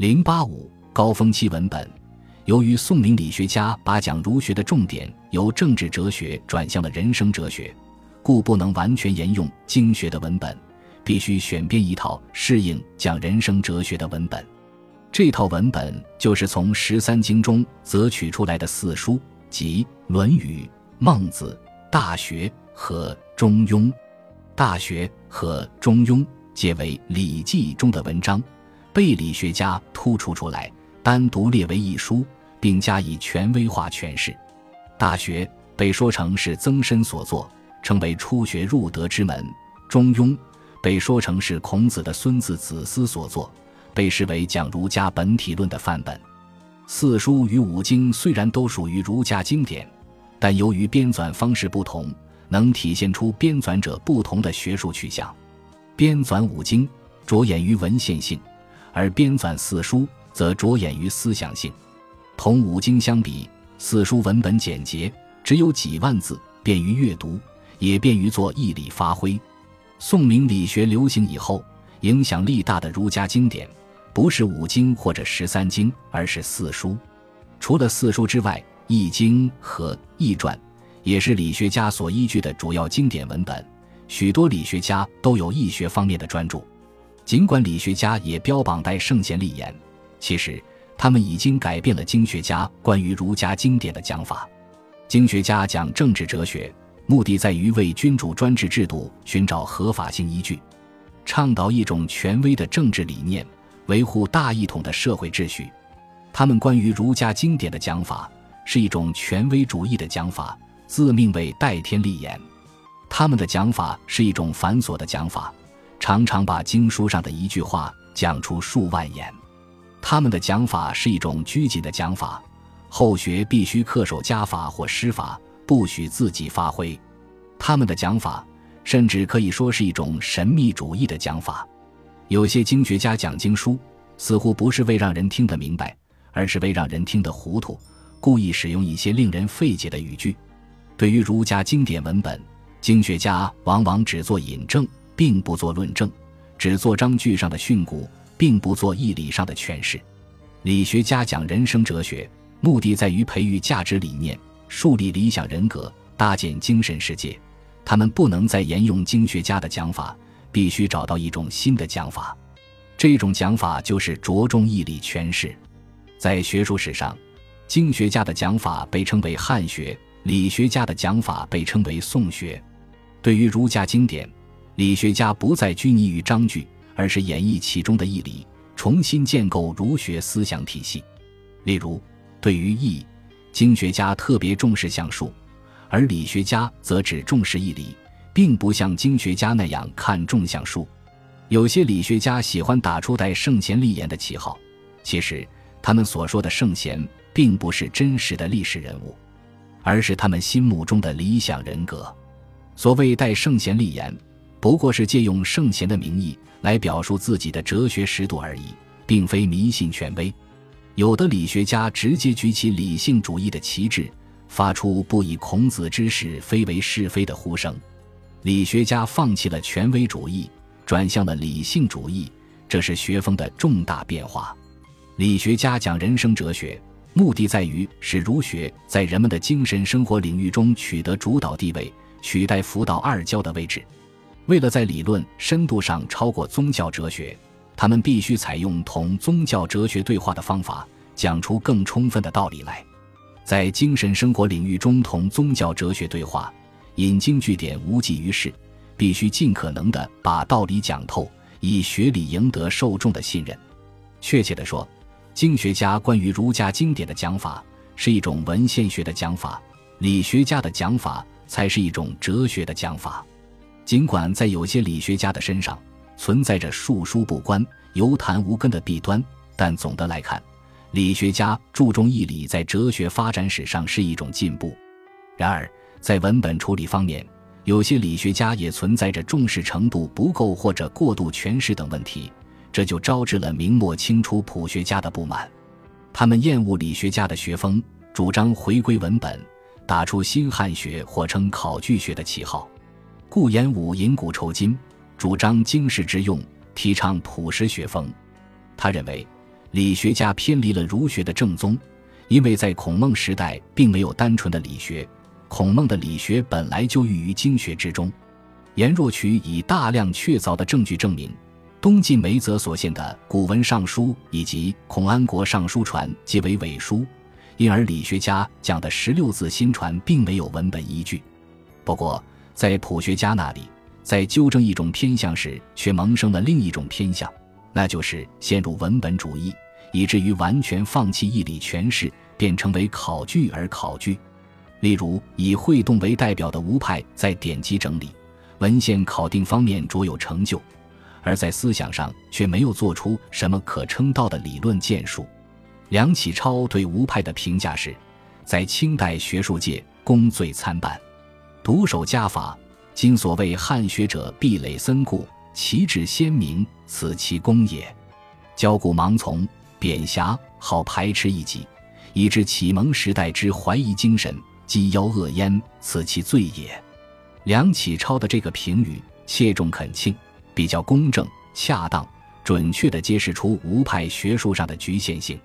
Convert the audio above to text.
零八五高峰期文本，由于宋明理学家把讲儒学的重点由政治哲学转向了人生哲学，故不能完全沿用经学的文本，必须选编一套适应讲人生哲学的文本。这套文本就是从十三经中择取出来的四书，即《论语》《孟子》《大学》和《中庸》。《大学》和《中庸》皆为《礼记》中的文章。被理学家突出出来，单独列为一书，并加以权威化诠释。《大学》被说成是曾参所作，称为初学入德之门；《中庸》被说成是孔子的孙子子思所作，被视为讲儒家本体论的范本。四书与五经虽然都属于儒家经典，但由于编纂方式不同，能体现出编纂者不同的学术取向。编纂五经着眼于文献性。而编纂四书则着眼于思想性，同五经相比，四书文本简洁，只有几万字，便于阅读，也便于做义理发挥。宋明理学流行以后，影响力大的儒家经典，不是五经或者十三经，而是四书。除了四书之外，《易经》和《易传》也是理学家所依据的主要经典文本。许多理学家都有易学方面的专著。尽管理学家也标榜带圣贤立言，其实他们已经改变了经学家关于儒家经典的讲法。经学家讲政治哲学，目的在于为君主专制制度寻找合法性依据，倡导一种权威的政治理念，维护大一统的社会秩序。他们关于儒家经典的讲法是一种权威主义的讲法，自命为代天立言。他们的讲法是一种繁琐的讲法。常常把经书上的一句话讲出数万言，他们的讲法是一种拘谨的讲法，后学必须恪守家法或师法，不许自己发挥。他们的讲法甚至可以说是一种神秘主义的讲法。有些经学家讲经书，似乎不是为让人听得明白，而是为让人听得糊涂，故意使用一些令人费解的语句。对于儒家经典文本，经学家往往只做引证。并不做论证，只做章句上的训诂，并不做义理上的诠释。理学家讲人生哲学，目的在于培育价值理念，树立理想人格，搭建精神世界。他们不能再沿用经学家的讲法，必须找到一种新的讲法。这种讲法就是着重义理诠释。在学术史上，经学家的讲法被称为汉学，理学家的讲法被称为宋学。对于儒家经典。理学家不再拘泥于章句，而是演绎其中的义理，重新建构儒学思想体系。例如，对于义，经学家特别重视象数，而理学家则只重视义理，并不像经学家那样看重象数。有些理学家喜欢打出带圣贤立言的旗号，其实他们所说的圣贤，并不是真实的历史人物，而是他们心目中的理想人格。所谓带圣贤立言。不过是借用圣贤的名义来表述自己的哲学识度而已，并非迷信权威。有的理学家直接举起理性主义的旗帜，发出不以孔子之是非为是非的呼声。理学家放弃了权威主义，转向了理性主义，这是学风的重大变化。理学家讲人生哲学，目的在于使儒学在人们的精神生活领域中取得主导地位，取代辅导二教的位置。为了在理论深度上超过宗教哲学，他们必须采用同宗教哲学对话的方法，讲出更充分的道理来。在精神生活领域中同宗教哲学对话，引经据典无济于事，必须尽可能的把道理讲透，以学理赢得受众的信任。确切的说，经学家关于儒家经典的讲法是一种文献学的讲法，理学家的讲法才是一种哲学的讲法。尽管在有些理学家的身上存在着述书不观、游谈无根的弊端，但总的来看，理学家注重义理在哲学发展史上是一种进步。然而，在文本处理方面，有些理学家也存在着重视程度不够或者过度诠释等问题，这就招致了明末清初朴学家的不满。他们厌恶理学家的学风，主张回归文本，打出新汉学或称考据学的旗号。顾炎武引古酬今，主张经世致用，提倡朴实学风。他认为，理学家偏离了儒学的正宗，因为在孔孟时代并没有单纯的理学，孔孟的理学本来就寓于经学之中。颜若渠以大量确凿的证据证明，东晋梅泽所献的古文尚书以及孔安国尚书传皆为伪书，因而理学家讲的十六字新传并没有文本依据。不过，在普学家那里，在纠正一种偏向时，却萌生了另一种偏向。那就是陷入文本主义，以至于完全放弃义理诠释，便成为考据而考据。例如，以会动为代表的吴派，在典籍整理、文献考定方面卓有成就，而在思想上却没有做出什么可称道的理论建树。梁启超对吴派的评价是，在清代学术界功罪参半，独守家法。今所谓汉学者壁垒森固。旗帜鲜明，此其功也；骄固盲从，贬狭，好排斥异己，以致启蒙时代之怀疑精神，积妖恶焉，此其罪也。梁启超的这个评语切中恳请，比较公正、恰当、准确地揭示出吴派学术上的局限性。